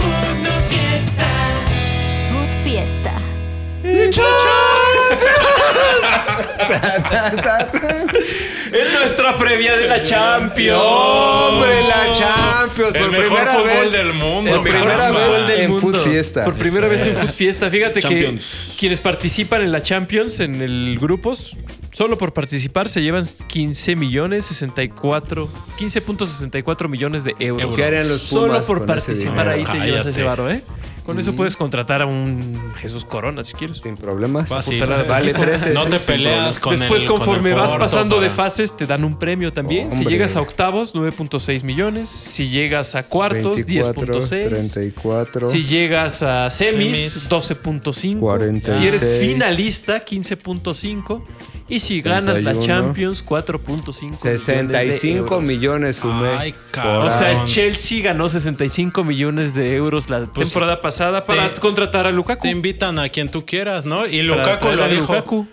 food, fiesta. Food Fiesta. Es nuestra previa de la Champions. ¡Hombre, la Champions! El por mejor primera fútbol vez. del mundo. Por primera vez del en mundo. Food Fiesta. Por primera vez en Food Fiesta. Fíjate Champions. que quienes participan en la Champions, en el grupos, solo por participar se llevan 15 millones 64, 15.64 millones de euros. ¿Qué harían los Solo Pumas por con ese participar ahí te llevas ese varo, ¿eh? Con eso puedes contratar a un Jesús Corona si quieres. Sin problemas. Fácil. Vale 13. No sí, te sin peleas con Después, el con conforme el vas Porto pasando de para- fases, te dan un premio también. Si Hombre. llegas a octavos, 9.6 millones. Si llegas a cuartos, 24, 10.6. 34. Si llegas a semis, Semis. 12.5. 46. Si eres finalista, 15.5. Y si ganas la 61. Champions, 4.5. 65 millones. millones sumé. Ay, cabrón. O sea, Chelsea ganó 65 millones de euros la temporada pasada para te- contratar a Lukaku. Te invitan a quien tú quieras, ¿no? Y Lukaku lo dijo. Lukaku.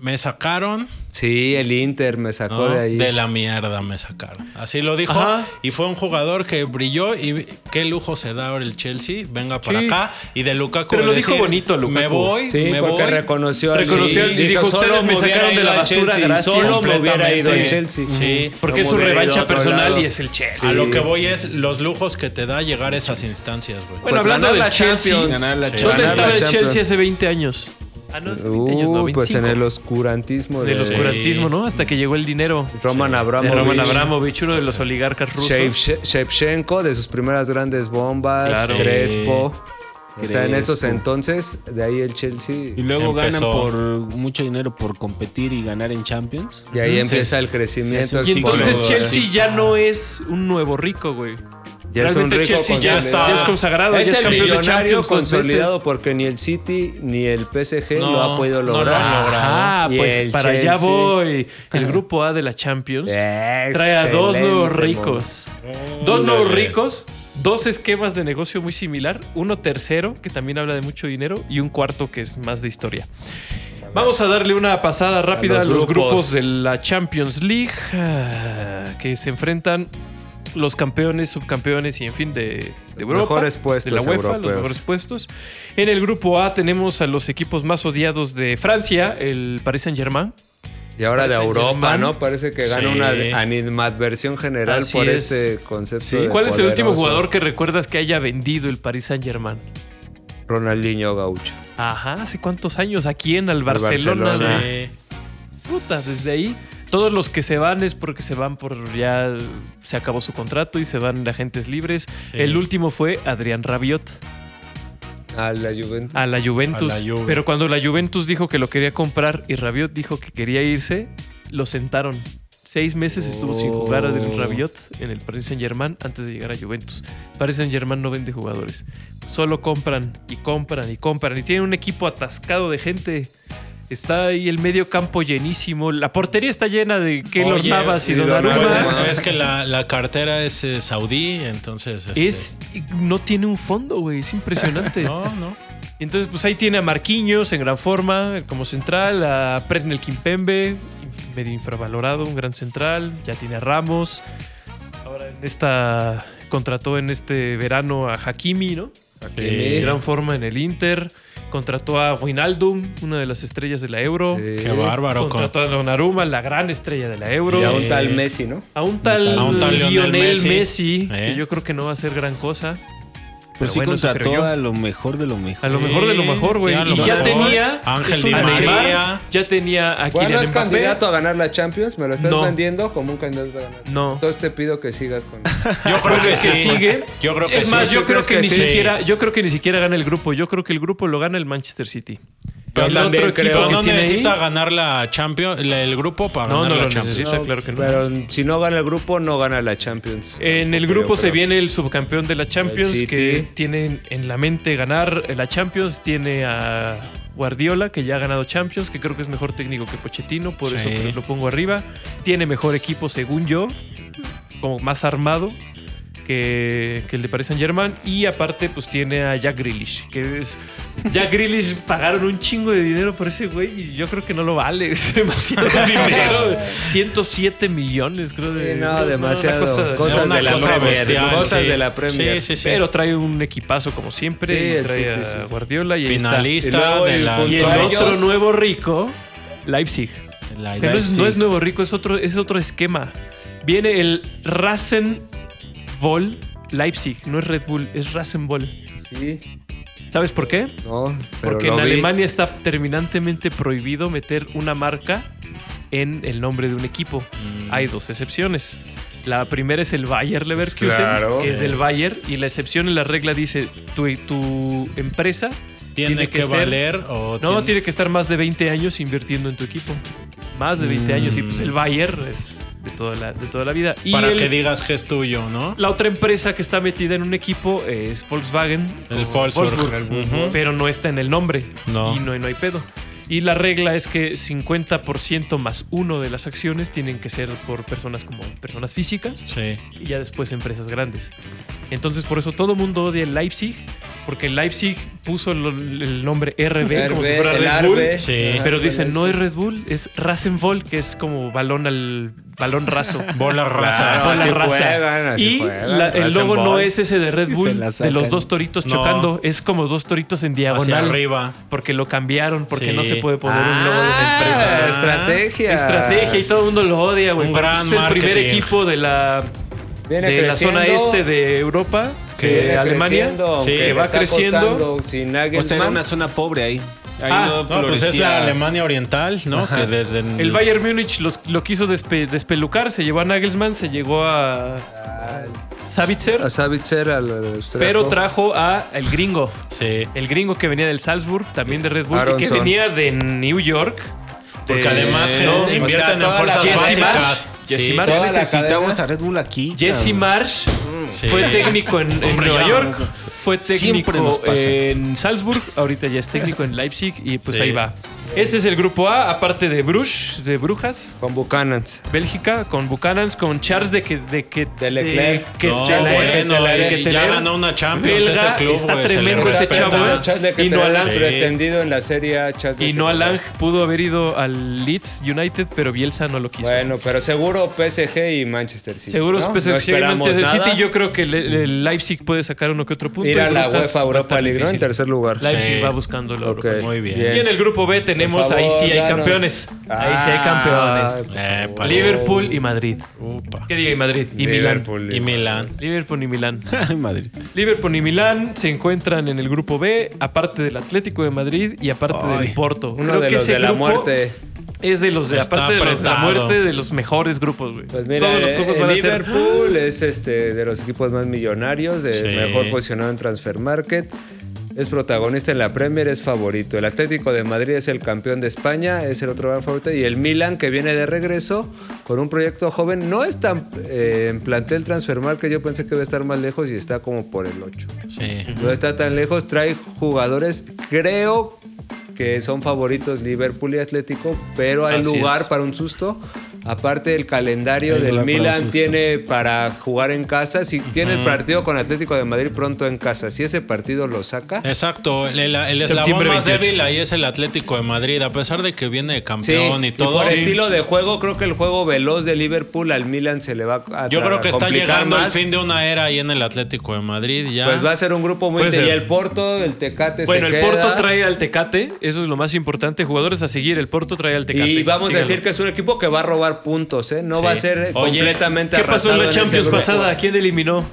Me sacaron Sí, el Inter me sacó ¿no? de ahí. De la mierda me sacaron. Así lo dijo. Ajá. Y fue un jugador que brilló y qué lujo se da ahora el Chelsea. Venga para Sí. acá. Y de Lukaku Pero lo decir, dijo bonito Lukaku. Me voy, Sí, me porque voy. reconoció al Reconoció y dijo, "Ustedes me "Solo sacaron de la basura, Chelsea, gracias". Solo me hubiera ido al Completamente. Chelsea. Sí. Porque es No su ido a revancha personal lado. y es el Chelsea. A lo que voy es los lujos que te da llegar a esas instancias, güey. Bueno, Pues hablando del la Chelsea, Champions. Ganar la Sí. ¿dónde estaba el. Chelsea hace 20 años? Ah, no, 20 años, no, Uh, pues en 25. el oscurantismo Del de oscurantismo, ¿no? Hasta que llegó el dinero. Roman De Abramovich. Roman Abramovich, uno de los oligarcas rusos. Shevche- Shevchenko, de sus primeras grandes bombas. Claro. Crespo. O sea, en esos entonces, de ahí el Chelsea. Y luego Empezó. ganan por mucho dinero por competir y ganar en Champions. Y ahí Ujú. empieza el crecimiento. sí, Y entonces Chelsea ya no es un nuevo rico, güey. Ya es un Realmente rico Chelsea ya, consolidado. ya es consagrado, Es ya es el millonario consolidado porque ni el City ni el PSG No, lo ha podido no lo lograr. han logrado. Ah, pues para allá voy. El grupo A de la Champions trae a dos nuevos mon. ricos. Dos nuevos ricos, dos esquemas de negocio muy similar. Uno tercero, que también habla de mucho dinero, y un cuarto que es más de historia. Vamos a darle una pasada rápida a los los, grupos. grupos. de la Champions League, ah, que se enfrentan los campeones, subcampeones y en fin de, de Europa. Mejores puestos de la UEFA, los mejores puestos. En el grupo A tenemos a los equipos más odiados de Francia, el Paris Saint-Germain. Y ahora de Europa. ¿no? Parece que gana Sí. una animadversión general Así por es. este concepto. Sí, de ¿Cuál es el último jugador que recuerdas que haya vendido el Paris Saint-Germain? Ronaldinho Gaucho. Ajá, ¿hace cuántos años? ¿A quién? Al Barcelona. Barcelona. Puta, desde ahí. Todos los que se van es porque se van por ya se acabó su contrato y se van de agentes libres. Sí. El último fue Adrián Rabiot A la Juventus. a la Juventus. A la Juve. Pero cuando la Juventus dijo que lo quería comprar y Rabiot dijo que quería irse, lo sentaron. Seis meses estuvo sin jugar Oh. Adrián Rabiot en el Paris Saint Germain antes de llegar a Juventus. Paris Saint Germain no vende jugadores. Solo compran y compran y compran. Y tienen un equipo atascado de gente. Está ahí el medio campo llenísimo. La portería está llena de Keylor Oye, Navas y y Donnarumma. Pues es, es que la, la cartera es eh, saudí, entonces. este, Es, no tiene un fondo, güey. Es impresionante. No, no. Y entonces, pues ahí tiene a Marquinhos en gran forma, como central, a Presnel Kimpembe, medio infravalorado, un gran central, ya tiene a Ramos. Ahora en esta contrató en este verano a Hakimi, ¿no? En gran forma en el Inter. Contrató a Wijnaldum, una de las estrellas de la Euro. Sí. Qué bárbaro. con- Contrató a Donnarumma, la gran estrella de la Euro. Y a un Eh, tal Messi, ¿no? A un tal, A un tal Lionel Lionel Messi. Messi, Eh. que yo creo que no va a ser gran cosa. Pero, sí bueno, eso creo contrató a lo mejor de lo mejor. A lo mejor de lo mejor, güey. Sí, Y ya mejor. tenía Ángel es Di María. Ya tenía a Bueno, Kylian es Mbappé. candidato a ganar la Champions. Me lo estás No. vendiendo como un candidato a ganar. No. Entonces te pido que sigas con. Yo creo que sí. sigue. Yo creo que es sí. más, ¿Sí yo creo que, que ni sí? siquiera, yo creo que ni siquiera gana el grupo. Yo creo que el grupo lo gana el Manchester City. Yo el también otro creo. equipo Pero que no tiene necesita ahí, ganar la Champions, la- el grupo para No, ganar no la lo Champions. necesita, claro que no. Pero si no gana el grupo, no gana la Champions. En el grupo se creo. viene el subcampeón de la Champions City. que tiene en la mente ganar la Champions. Tiene a Guardiola que ya ha ganado Champions, que creo que es mejor técnico que Pochettino, por Sí. eso lo pongo arriba. Tiene mejor equipo según yo, como más armado que, que el de Paris Saint Germain. Y aparte, pues tiene a Jack Grealish, que es. Jack Grealish pagaron un chingo de dinero por ese güey y yo creo que no lo vale. Es demasiado dinero. 107 millones, creo. De, Sí, no, demasiado. cosa- cosas de la cosa Premier. bestial, cosas sí. de la Premier. Sí, sí, sí. Pero trae un equipazo como siempre. Sí, y el trae a. Guardiola y está. Finalista Y luego de el la. Y el otro nuevo rico, Leipzig. Que no, es, Leipzig. no es nuevo rico, es otro, es otro esquema. Viene el Rasenball Leipzig, no es Red Bull, es Rasenball. Sí, ¿Sabes por qué? no, pero Porque lo en vi. Alemania está terminantemente prohibido meter una marca en el nombre de un equipo. Mm. Hay dos excepciones. La primera es el Bayer Leverkusen, Claro. que es del Bayer, y la excepción en la regla dice tu, tu empresa ¿Tiene, tiene que, que ser- valer o no tiene que estar más de 20 años invirtiendo en tu equipo. Más de 20 años y pues el Bayer es de toda la, de toda la vida. Y para el- que digas que es tuyo, ¿no? la otra empresa que está metida en un equipo es Volkswagen. El Wolfsburg. Wolfsburg, Ujú. Pero no está en el nombre. No. Y no, no hay pedo. Y la regla es que 50% más uno de las acciones tienen que ser por personas como personas físicas Sí. y ya después empresas grandes. Entonces por eso todo el mundo odia el Leipzig, porque el Leipzig puso lo- el nombre RB, como si fuera el Red Bull. Sí. Pero dicen, el- no es Red Bull, es Rasenball, que es como balón al balón raso. Bola raza. Claro. Bola así raza. juegan, así y juegan, la- el logo no es ese de Red Bull, de los dos toritos No. chocando. Es como dos toritos en Hacia diagonal. arriba. Porque lo cambiaron, porque Sí. no se puede poner un logo de una Ah, empresa. estrategia. Estrategia y todo el mundo lo odia, güey. Un porque gran Es el primer marketing. equipo de la, Viene de la zona este de Europa, viene de Alemania. Sí, le va creciendo. costando Sin O sea, era una zona pobre ahí. Ahí Ah, no No, pues es la Alemania Oriental, ¿no? Que desde El Bayern Múnich los- lo quiso despe- despelucar, se llevó a Nagelsmann, se llegó a Savitzer, A Savitzer, al austriaco. pero trajo a el gringo. Sí. El gringo que venía del Salzburg, también de Red Bull, y que venía de New York. Porque de- además que ¿no? invierten o sea, en la fuerzas Jesse Marsh. básicas. Jesse Sí. Marsh. La Necesitamos cadena. a Red Bull aquí. Jesse. Marsh Sí. fue técnico en, en Hombre, Nueva ya. York, fue técnico en Salzburg, ahorita ya es técnico en Leipzig y pues Sí. ahí va. Ese es el grupo A, aparte de Bruges, de Brujas, Con Buchanans. Bélgica, con Buchanans, con Charles de que de que De Leclerc. que No, Keteler, bueno, Keteler, eh, ya ganó una Champions Belga, ese club, está le tremendo ese chavo. De Y no Alan. Sí. pretendido en la serie A, Y no Keteler. Alang pudo haber ido al Leeds United, pero Bielsa no lo quiso. Bueno, pero seguro PSG y Manchester City. Seguro ¿no? PSG No y Manchester nada. City. Yo creo que el, el Leipzig puede sacar uno que otro punto. Ir a la UEFA Europa League, ¿no? En tercer lugar. Leipzig Sí. va buscando la Ok, Europa. Muy bien. Y en el grupo B tenemos, ahí sí hay danos. campeones. Ahí sí hay Ah, campeones. Eh, Liverpool y Madrid. Upa. ¿Qué diga y Madrid? Y Milán. Liverpool, Y Milán. Liverpool y Milán. Madre. Liverpool y Milán se encuentran en el grupo B, aparte del Atlético de Madrid y aparte Ay, del Porto. Uno Creo de que los ese de la grupo muerte. Es de los de, aparte de los de la muerte, de los mejores grupos, güey. Pues mira, Todos los eh, grupos el van a ser. Liverpool es este de los equipos más millonarios, de Sí. mejor posicionado en Transfer Market. Es protagonista en la Premier, es favorito. El Atlético de Madrid es el campeón de España, es el otro gran favorito. Y el Milan, que viene de regreso con un proyecto joven, no es tan eh, en plantel Transfer Market. Yo pensé que iba a estar más lejos y está como por el 8. Sí. No está tan lejos, trae jugadores, creo que son favoritos Liverpool y Atlético, pero hay Así lugar es. para un susto. Aparte el calendario del Milan tiene para jugar en casa, si tiene el partido con Atlético de Madrid pronto en casa, si ese partido lo saca, Exacto, el, el- el eslabón más 28. débil ahí es el Atlético de Madrid, a pesar de que viene de campeón y y todo. por estilo de juego, creo que el juego veloz de Liverpool al Milan se le va a Yo creo que está llegando más. el fin de una era ahí en el Atlético de Madrid. Ya. Pues va a ser un grupo muy ser. y el Porto, el Tecate Bueno, se el Porto trae al Tecate, eso es lo más importante. Jugadores a seguir, el Porto trae al Tecate. Y vamos a decir que es un equipo que va a robar puntos, ¿eh? No Sí. va a ser Oye, completamente ¿Qué pasó en la Champions pasada? ¿Quién eliminó?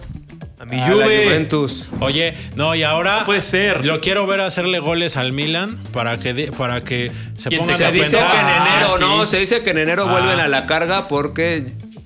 A mi A la Juve. Juventus. Oye, no, y ahora. No puede ser. Lo quiero ver hacerle goles al Milan para que, para que se ¿Quién pongan te- a Se dice pensar. que en enero, Ah, no, sí. se dice que en enero Ah. vuelven a la carga porque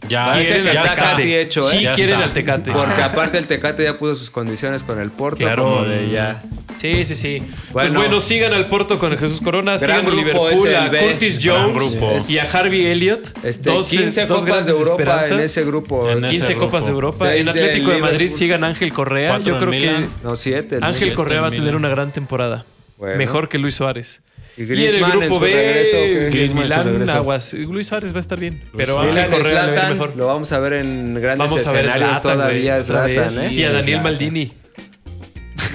Ya, parece Quieren que al está casi hecho, ¿eh? Sí, Ya quieren está. al Tecate. Porque aparte el Tecate ya puso sus condiciones con el Porto, Claro. como de ya. Sí, sí, sí. pues Bueno. bueno, sigan al Porto con Jesús Corona, Gran sigan grupo Liverpool, a. Curtis Jones grupo. y a Harvey Elliott. Este, Dos, 15 dos copas de Europa en ese grupo. En ese 15 grupo. copas de Europa. En Atlético de Madrid sigan Ángel Correa. Yo creo que No, siete. ¿no? Ángel siete Correa va a en tener una gran temporada. Bueno. Mejor que Luis Suárez. Y Y en el en, grupo su B, regreso. que Griezmann en su Milán, regreso. Aguas. Luis Suárez va a estar bien. Pero Correa va a Zlatan, mejor. lo vamos a ver en grandes Vamos a ver escenarios Zlatan, todavía. Zlatan. ¿eh? Y a Daniel. Maldini.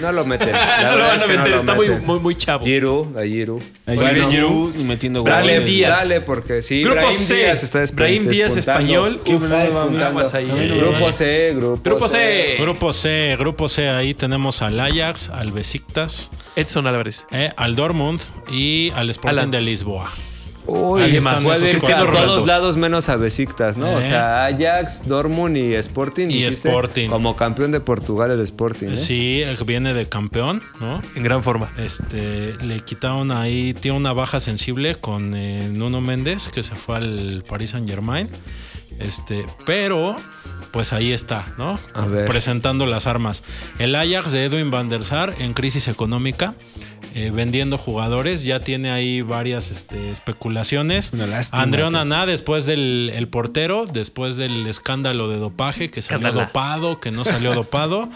No lo meten. La no lo van es a que meter, está muy, meten. muy, muy chavo. Giroud, a Bueno. Giroud y metiendo Dale, goles. Díaz. Dale, porque sí, Grupo Brahim C. Díaz está Brahim Díaz, español. ¿Quién Uf, está despuntando? aguas ahí, eh. Grupo C, grupo, Grupo C. Grupo C, grupo C, ahí tenemos al Ajax, al Besiktas, Edson Álvarez. eh, al Dortmund y al Sporting Alan. de Lisboa. Uy, puede esos ir cuatro a todos lados menos a Besiktas, ¿no? O Eh. sea, Ajax, Dortmund y Sporting. Y dijiste, Sporting. Como campeón de Portugal el Sporting, ¿eh? Sí, viene de campeón, ¿no? En gran forma. Este, le quitaron ahí, tiene una baja sensible con eh, Nuno Méndez, que se fue al Paris Saint Germain. Este, pero, pues ahí está, ¿no? A ver. Presentando las armas. El Ajax de Edwin van der Sar en crisis económica. Eh, vendiendo jugadores, ya tiene ahí varias este, especulaciones. Una lástima que- Onaná, después del el portero, después del escándalo de dopaje, que salió dopado, que no salió dopado,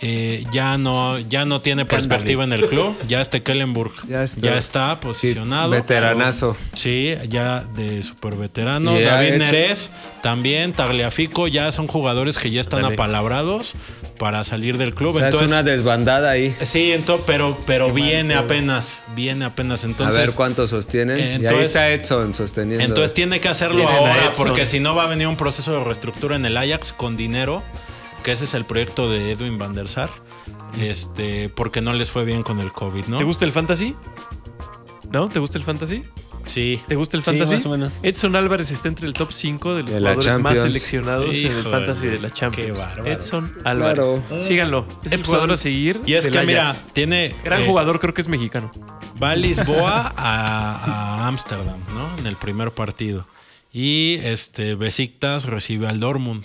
eh, ya no, ya no tiene perspectiva en el club. Ya este Kellenburg Ya está. ya está Sí, posicionado. veteranazo. Sí, ya de super veterano. David Neres, también, Tagliafico, ya son jugadores que ya están Dale. apalabrados para salir del club. O sea, Entonces, es una desbandada ahí. Sí, ento- pero, pero viene apenas, viene apenas. Entonces, a ver cuánto sostienen. y ahí entonces- está Edson sosteniendo. entonces tiene que hacerlo ahora, porque si no va a venir un proceso de reestructura en el Ajax con dinero, que ese es el proyecto de Edwin van der Sar, este, porque no les fue bien con el COVID, ¿no? ¿Te gusta el fantasy? ¿No? ¿Te gusta el fantasy? Sí. ¿Te gusta el Sí, fantasy? más o menos. Edson Álvarez está entre el top 5 de los De jugadores más seleccionados en el Híjole, fantasy de la Champions. qué bárbaro. Edson Álvarez. Claro. Síganlo. Es el Edson. jugador a seguir. Y es que, mira, tiene. Gran eh, jugador, creo que es mexicano. Va a Lisboa a a Ámsterdam, ¿no? En el primer partido. Y este Besiktas recibe al Dortmund.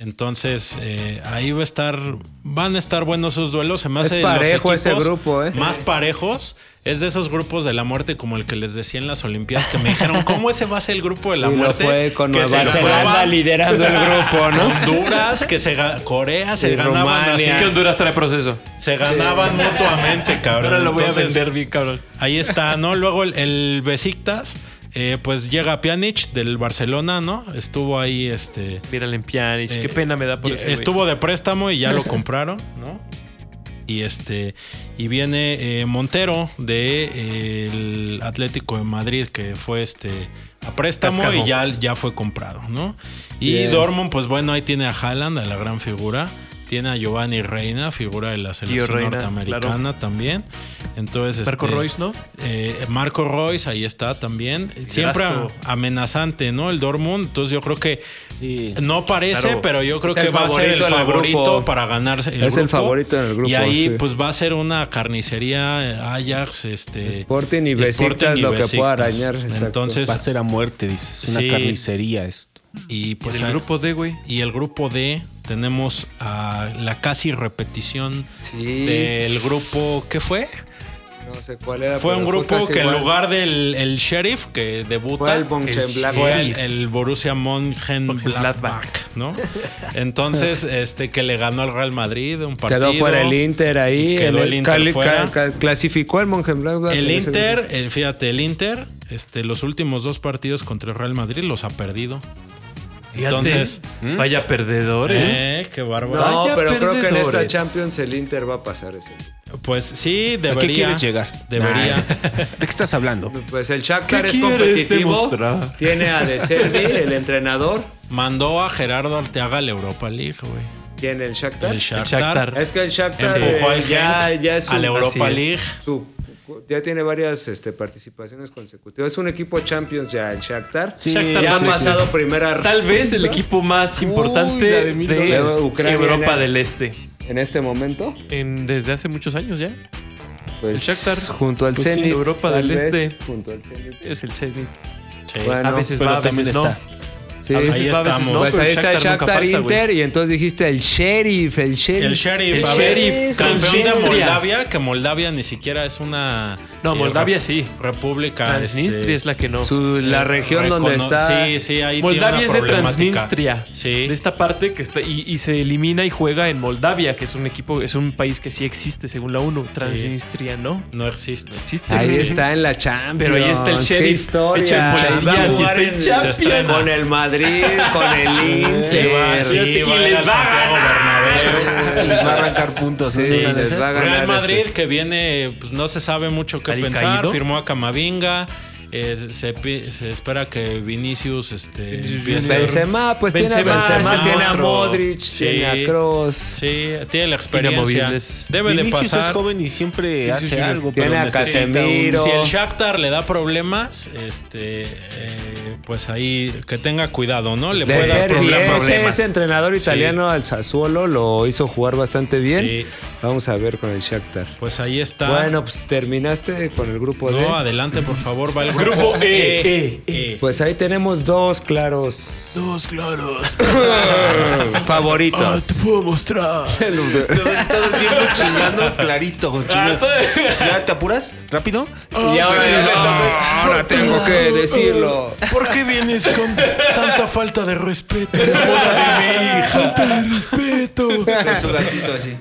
Entonces, eh, ahí va a estar, van a estar buenos esos duelos. Se me Es hace los parejo ese equipos grupo, ¿eh? Más parejos. Es de esos grupos de la muerte como el que les decía en las Olimpiadas que me dijeron, ¿cómo ese va a ser el grupo de la y lo muerte? fue con Que Nueva se Zelanda ganaba liderando el grupo, ¿no? Honduras, que se Corea se Y ganaban Rumania. así, Es que Honduras trae proceso. se ganaban mutuamente, cabrón. Ahora lo voy a vender bien, cabrón. Ahí está, ¿no? Luego el, el Besiktas, eh, pues llega Pjanic del Barcelona, ¿no? Estuvo ahí, este... Mírale en Pjanic. eh, Qué pena me da por güey. Estuvo de préstamo y ya lo compraron, ¿no? Y este y viene eh, Montero de eh, el Atlético de Madrid que fue este a préstamo y ya, ya fue comprado, ¿no? Y Bien. Dortmund, pues bueno, ahí tiene a Haaland, a la gran figura. Tiene a Giovanni Reina, figura de la selección Reina, norteamericana también. Entonces, Marco este, Royce, ¿no? eh, Marco Royce, ahí está también. Siempre amenazante, ¿no? El Dortmund. Entonces yo creo que Sí. no parece, Claro. pero yo creo Es que va a ser el favorito el para ganarse el Es el favorito en el grupo, Y ahí sí. pues va a ser una carnicería eh, Ajax, este Sporting y Sporting Besiktas y lo que pueda arañar. exacto. Entonces, Va a ser a muerte, dices. Es una Sí. carnicería esto. Y Pues el grupo D, güey. y el grupo D tenemos a la casi repetición Sí. del grupo ¿qué fue? No sé cuál era. Fue un grupo que en lugar del el Sheriff que debuta Fue el fue el, el Borussia Mönchengladbach. ¿no? Entonces, este que le ganó al Real Madrid un partido. Quedó fuera el Inter ahí. Quedó el Inter cali- fuera. clasificó el Mönchengladbach. El Inter, el- fíjate, el Inter, este, los últimos dos partidos contra el Real Madrid los ha perdido. Entonces, vaya perdedores. eh, qué bárbaro. No, Vaya pero creo que en esta. Champions el Inter va a pasar ese. Pues sí, ¿A debería. qué quieres llegar? Debería. Nah. ¿De qué estás hablando? Pues el Shakhtar ¿Qué es competitivo. demostrar? Tiene a De Servi, el entrenador. Mandó a Gerardo Arteaga a la Europa League, güey. Tiene el Shakhtar. El Shakhtar. Shakhtar. Es que el Shakhtar Empujó eh, al ya, es su, a la Europa. League. su- ya tiene varias este, participaciones consecutivas. Es un equipo Champions ya, el Shakhtar. Sí, Shakhtar ya sé, pasado es- primera Tal vez el equipo más importante de. Ucrania Europa del Este. en este momento. En- desde hace muchos años ya. Pues, El Shakhtar, junto al pues sí, Zenit. Europa del vez, Este. Junto al Zenit. Es el Zenit. Sí. Bueno, a veces va, a también veces no. está. Sí. Ahí veces estamos. no, pues pero ahí está el Shakhtar. Inter y entonces dijiste el Sheriff, el Sheriff. El Sheriff, El a ver, Sheriff, campeón de. Moldavia, que Moldavia ni siquiera es una... No, Moldavia sí. República. Transnistria este, es la que no. Su- la eh, región donde recono- está. Sí, sí, ahí Moldavia tiene es una de problemática. Transnistria. Sí. De esta parte que está y, y se elimina y juega en Moldavia, que es un equipo, es un país que sí existe según la ONU. Transnistria, ¿no? No existe. Existe. Ahí está en la Champions. Pero ahí está el Sheriff. con el Madrid, con el Inter. va, sí, y va a les va a Bernabéu. Les va a arrancar puntos. Sí, ¿es una de les va a ganar Real Madrid este. que viene, pues no se sabe mucho qué ¿Ali pensar. caído? Firmó a Camavinga. eh, se, espera que Vinicius este. Benzema, pues tiene a Benzema tiene a. Modric, Sí. tiene a Kroos. Sí, tiene la experiencia. Debe de Vinicius pasar. es joven y siempre hace algo. Tiene pero a Casemiro. Si el Shakhtar le da problemas, este, eh, pues ahí que tenga cuidado, ¿no? Le De puede dar ser bien, problemas. ese, entrenador italiano al Sassuolo lo hizo jugar bastante bien. Sí. Vamos a ver con el Shakhtar. Pues ahí está. Bueno, pues terminaste con el grupo D. no, adelante, por favor, va el Grupo E, E, E. Pues ahí tenemos dos claros Dos claros. favoritos. puedo mostrar. Todo, todo el tiempo chingando clarito. chingando. ¿Ya te apuras? ¿Rápido? y ahora, ahora tengo que decirlo. ¿Por qué vienes con tanta falta de respeto? La boda de mi hija. Falta de respeto. Con su gatito así.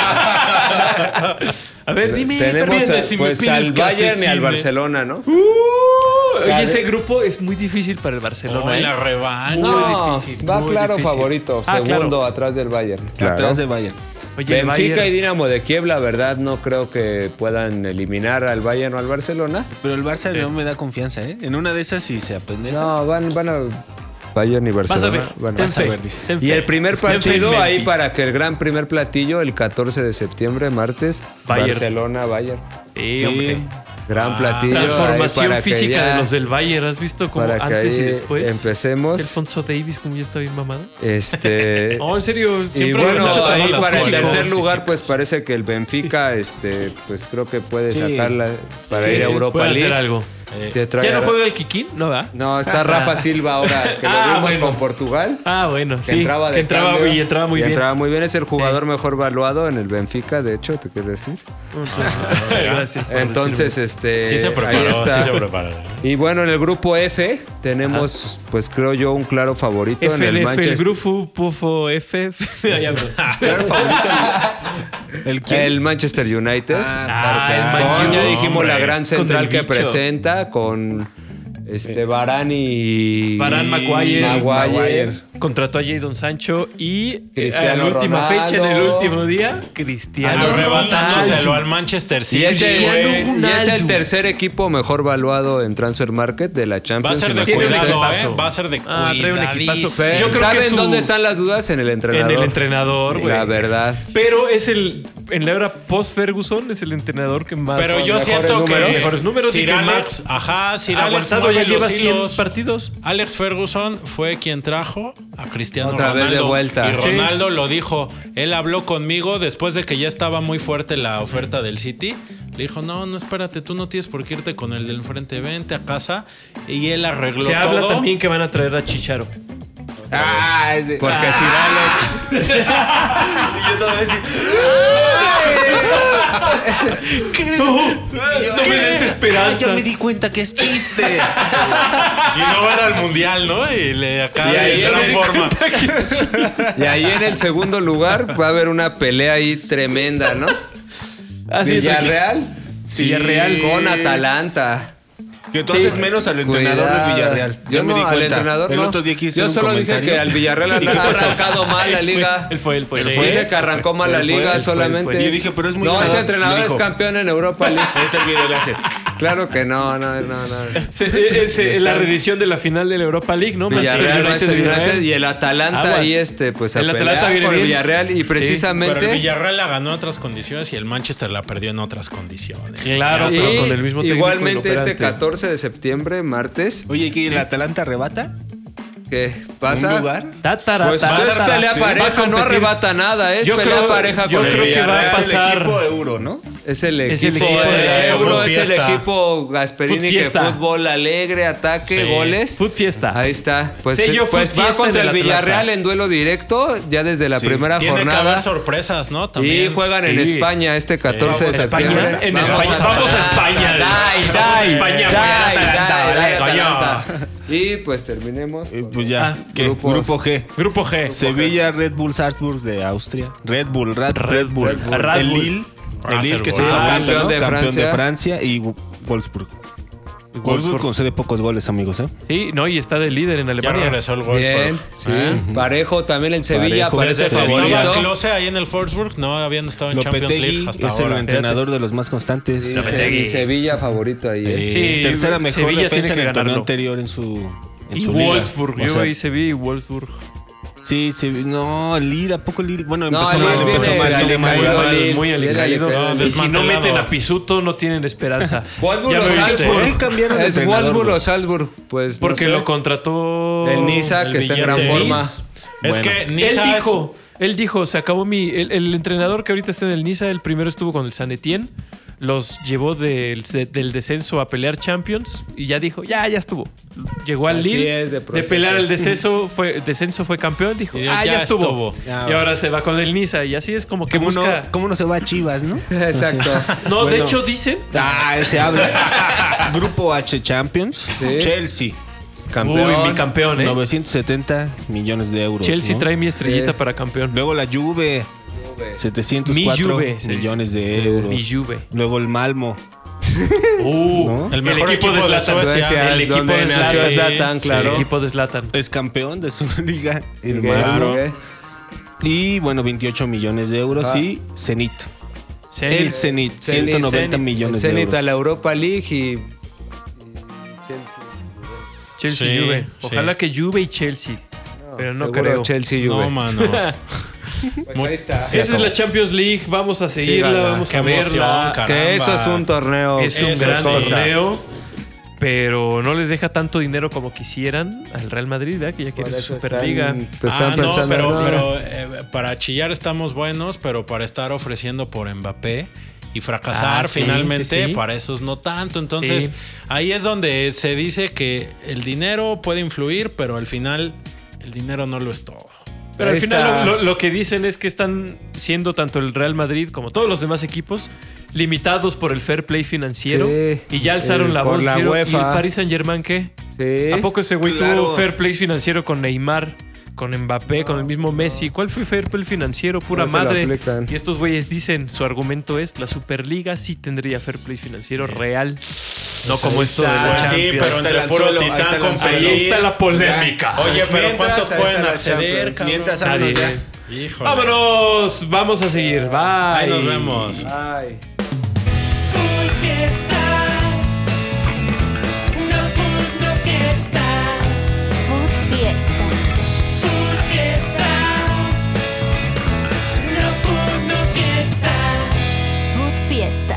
A ver, dime. tenemos a- si me pues al Bayern y al. Barcelona, ¿no? Oye, ese grupo es muy difícil para el Barcelona. Oh, ¿eh? la revancha. No, difícil, va muy claro difícil. favorito, Ah, segundo claro. atrás del Bayern. Atrás de Bayern. Oye, Benfica Bayern- y Dinamo de Kiev, la verdad, no creo que puedan eliminar al Bayern o al Barcelona. Pero el Barça no me da confianza, ¿eh? En una de esas sí se aprende. No, van, van a Bayern y Vas a Barcelona. ver. vas a ver, dice. ten Y el primer en partido ahí para que el gran primer platillo, el 14 de septiembre, martes, Bayern. Barcelona, Bayern. Sí, Sí. hombre. Gran Ah, platillo. Transformación para que física ya- de los del Bayern. ¿Has visto que antes y ahí después? empecemos. Alfonso Davis, como ya está bien mamado. Este. No, en serio. Y Siempre bueno, lo he hecho ahí para el tercer lugar, pues parece que el Benfica, este, pues creo que puede Sí. sacarla para Sí, ir a sí, Europa Puede hacer League. algo. Eh, ¿Ya no juega el Kikín? No, ¿verdad? No, está Rafa Silva ahora, que lo Ah, vimos bueno. con Portugal. Ah, bueno, Que sí. entraba de que entraba cambio. y entraba muy Y bien. entraba muy bien, es el jugador mejor valuado en el Benfica, de hecho, te quiero decir. Gracias. por Entonces, decirme. este. sí se ahí preparó, está. sí se preparó. Y bueno, en el grupo F tenemos, pues creo yo, un claro favorito en el FLF, el Manchester. Grupo Pufo F. Claro, favorito. ¿El quién? El Manchester United. Ah, Con, el Man U, ya dijimos la hombre. gran Con central que bicho. presenta con este Varane y Varane, Maguire. Maguire. Contrató a Jadon Sancho y eh, en la última Ronaldo. fecha, en el último día, Cristiano Arrebatándoselo al Manchester Y City. es, el, y es el tercer equipo mejor valuado en Transfer Market de la Va a Champions. ser de cuidado. ¿eh? Va a ser de Ah, trae un equipazo. cuidadísimo. Pero, Yo creo que ¿Saben su- dónde están las dudas? En el entrenador. En el entrenador, güey. La verdad. Pero es el. En la era post-Ferguson es el entrenador que más. Pero yo mejores siento que números. Mejores números y Sir que Alex, más ajá, Sir Alex aguantado mueve ya lleva los 100 hilos. partidos. Alex Ferguson fue quien trajo a Cristiano Otra vez Ronaldo. de vuelta. Y Sí. Ronaldo lo dijo. Él habló conmigo después de que ya estaba muy fuerte la oferta del City. Le dijo, no, no, espérate, tú no tienes por qué irte con el del enfrente, vente a casa. Y él arregló Se todo. habla también que van a traer a Chicharo. Ah, ese. Porque Ah. Sir Alex. Y yo todo así. No me des Ah, esperanza. ya me di cuenta que es chiste. Y no va al mundial, ¿no? Y le acaba en gran forma. Y ahí en el segundo lugar va a haber una pelea ahí tremenda, ¿no? Así es, Villarreal. Sí. Villarreal con Atalanta. Que tú haces menos al entrenador Cuidado. del Villarreal. Yo Ya me no, di al cuenta. entrenador El no. otro día quise Yo hacer un solo dije comentario. que al Villarreal ¿Y qué ha pasó? sacado mal la Él fue- liga. Él fue, él fue. Sí. él fue. Dije que arrancó mal la Él fue, liga él fue, él solamente. fue. Yo dije, pero es muy No, ese entrenador es campeón en Europa League. Este es el video le hace. Claro que no, no, no, no. Se- es, es la reedición de la final de la Europa League, ¿no? Villarreal, Manchester. United y el Atalanta Aguas. ahí este, pues a El Atalanta viene el bien. Villarreal y Pero precisamente el Villarreal la ganó en otras condiciones y el Manchester la perdió en otras condiciones. Claro, Y pero con el mismo igualmente este inoperante. 14 de septiembre, martes, Oye, ¿que el Atalanta arrebata? ¿Qué pasa? ¿Un lugar? Tatara, Pues tatara. es pelea Sí. Pareja, no arrebata nada, es Yo pelea creo- pareja yo con el creo que va a Villarreal. Es el pasar. equipo euro, ¿no? Es el Es el equipo, equipo el de Euro es el equipo Gasperini que fútbol alegre, ataque, Sí. goles. Food Fiesta. Ahí está. Pues, pues va contra el Villarreal en duelo directo ya desde la Sí. primera Tiene que jornada. haber sorpresas, ¿no? y También. juegan en. España este 14 de Vamos a España. septiembre. En Vamos España. a Vamos a España. Dai, dai, España, Y pues terminemos. Eh, Pues ya. Ah, ¿Qué? grupos. Grupo G. Grupo G. Sevilla, Red Bull Salzburg de Austria. Red Bull, Red, Red Bull. Red Bull. El. Lille. Ah, El Lille que se fue Bull. campeón, de Campeón de Francia. Francia y Wolfsburg. Wolfsburg concede pocos goles, amigos, ¿eh? Sí, no, y está de líder en Ya Alemania. regresó el Wolfsburg. Bien, sí. ¿Eh? Parejo también el Sevilla Parejo. parece Desde que favorito. estaba Klose ahí en el Wolfsburg, no habían estado en Champions League hasta es el entrenador de los más constantes. Sí, Lopetegui. Se- Sevilla favorito ahí. ¿eh? Sí, Tercera mejor Sevilla defensa en el torneo anterior en su, en Y su liga. Wolfsburg. O Yo sea, ahí Sevilla y Wolfsburg. Sí, sí, no, Lille, ¿a poco Lille? Bueno, No, empezó mal, empezó viene mal. Muy alicaído, mal, muy alicaído. Y si no meten a Pisuto, no tienen esperanza. Viste, Salzburg. ¿Por qué cambiaron de ¿Es entrenador, Wolfsburg güey? o Salzburg? Pues no Porque sé. lo contrató... El Niza, El que está en gran forma. Es Bueno, que él Niza él dijo, se acabó mi. El, el entrenador que ahorita está en el Niza, el primero estuvo con el San Etienne, los llevó del, del descenso a pelear Champions y ya dijo, ya, ya estuvo. Llegó al Así Lille, es, de pelear el descenso, fue, descenso fue campeón, dijo, Y ah, ya ya, estuvo. estuvo. Ya, y ahora se va con el Niza y así es como que ¿Cómo no. ¿Cómo no se va a Chivas, no? Exacto. No, de hecho dicen. Ah, se habla. Grupo H Champions. Sí. Chelsea. Campeón. Uy, mi campeón, ¿eh? 970 millones de euros. Chelsea ¿no? trae mi estrellita para campeón. Luego la Juve. Mi 704 Juve, se millones de euros. Mi Juve. Luego el Malmo. Uh, ¿No? El mejor equipo de Zlatan. Suecia. El equipo de Zlatan. Zlatan, claro. El equipo de Zlatan. Es campeón de su liga. El Malmo. Y bueno, 28 millones de euros. Ah. Y Zenit. Zenit. El Zenit. Zenit, 190 Zenit. millones Zenit de a la euros. Europa League y... y Chelsea Sí, Juve. sí. Ojalá que Juve y Chelsea. pero no creo. Chelsea Juve. No, mano. Pues ahí está. Esa es la Champions League. Vamos a seguirla, vamos Qué a verla. Que eso es un torneo. Es un Eso gran torneo. Pero no les deja tanto dinero como quisieran al Real Madrid, ¿verdad? Que ya quiere Por su eso Superliga. están- pues están ah, no, pensando, pero, no. pero eh, para chillar estamos buenos, pero para estar ofreciendo por Mbappé y fracasar Ah, sí, finalmente, sí, sí. para esos no tanto. Entonces, Sí. ahí es donde se dice que el dinero puede influir, pero al final el dinero no lo es todo. Pero Ahí al final lo, lo- lo que dicen es que están siendo tanto el Real Madrid como todos los demás equipos limitados por el fair play financiero. Sí. y ya alzaron la por voz. la. ¿Y el. Paris Saint Germain qué? Sí. ¿A poco ese güey Claro. tuvo fair play financiero con Neymar, con Mbappé, con el mismo Messi? ¿Cuál fue fair play financiero? Pura No madre. Y estos güeyes dicen, su argumento es, la Superliga sí tendría fair play financiero real. No como esto de la Sí, pero entre puro titán con Ahí está la polémica. Oye, pero ¿cuántos pueden acceder? Mientras Nadie. Híjole. Vámonos, vamos a seguir. Bye. Ahí nos vemos. Bye. Full fiesta. No full, no fiesta. Full fiesta. Full fiesta. No full, no fiesta. Full fiesta.